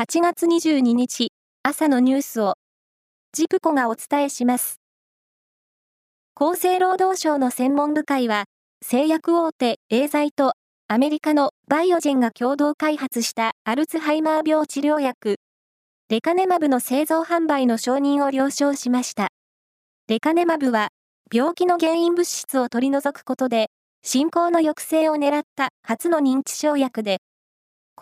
8月22日朝のニュースをジプコがお伝えします。厚生労働省の専門部会は製薬大手エーザイとアメリカのバイオジェンが共同開発したアルツハイマー病治療薬レカネマブの製造販売の承認を了承しました。レカネマブは病気の原因物質を取り除くことで進行の抑制を狙った初の認知症薬で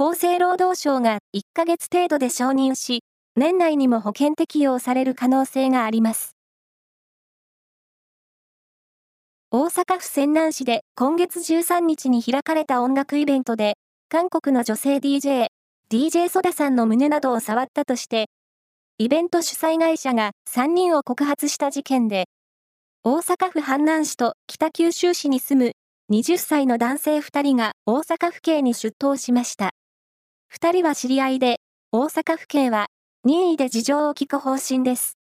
厚生労働省が1ヶ月程度で承認し、年内にも保険適用される可能性があります。大阪府泉南市で今月13日に開かれた音楽イベントで、韓国の女性 DJ、DJ ソダさんの胸などを触ったとして、イベント主催会社が3人を告発した事件で、大阪府阪南市と北九州市に住む20歳の男性2人が大阪府警に出頭しました。二人は知り合いで、大阪府警は任意で事情を聞く方針です。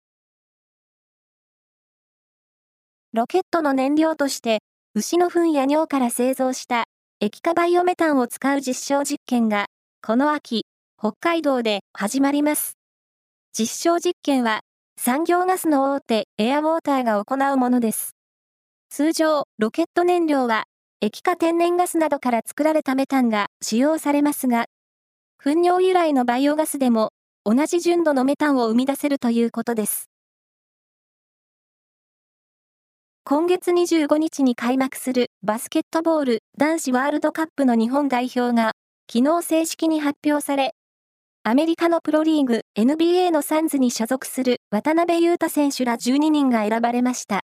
ロケットの燃料として、牛の糞や尿から製造した液化バイオメタンを使う実証実験が、この秋、北海道で始まります。実証実験は、産業ガスの大手エアウォーターが行うものです。通常、ロケット燃料は、液化天然ガスなどから作られたメタンが使用されますが、糞尿由来のバイオガスでも同じ純度のメタンを生み出せるということです。今月25日に開幕するバスケットボール男子ワールドカップの日本代表が昨日正式に発表され、アメリカのプロリーグ NBA のサンズに所属する渡辺裕太選手ら12人が選ばれました。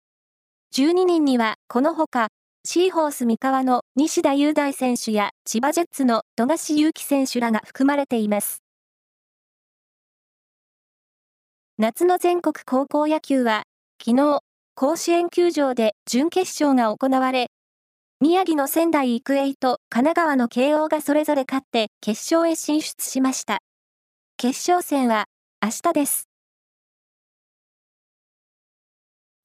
12人にはこのほかシーホース三河の西田雄大選手や千葉ジェッツの富樫勇樹選手らが含まれています。夏の全国高校野球は、昨日、甲子園球場で準決勝が行われ、宮城の仙台育英と神奈川の慶応がそれぞれ勝って決勝へ進出しました。決勝戦は明日です。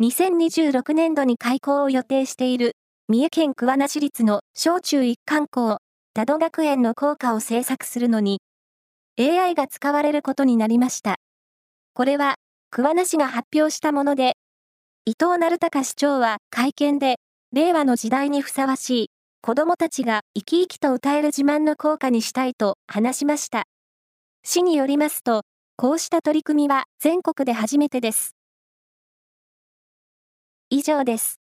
2026年度に開校を予定している三重県桑名市立の小中一貫校、多度学園の校歌を制作するのに、AI が使われることになりました。これは、桑名市が発表したもので、伊藤成隆市長は会見で、令和の時代にふさわしい、子供たちが生き生きと歌える自慢の効果にしたいと話しました。市によりますと、こうした取り組みは全国で初めてです。以上です。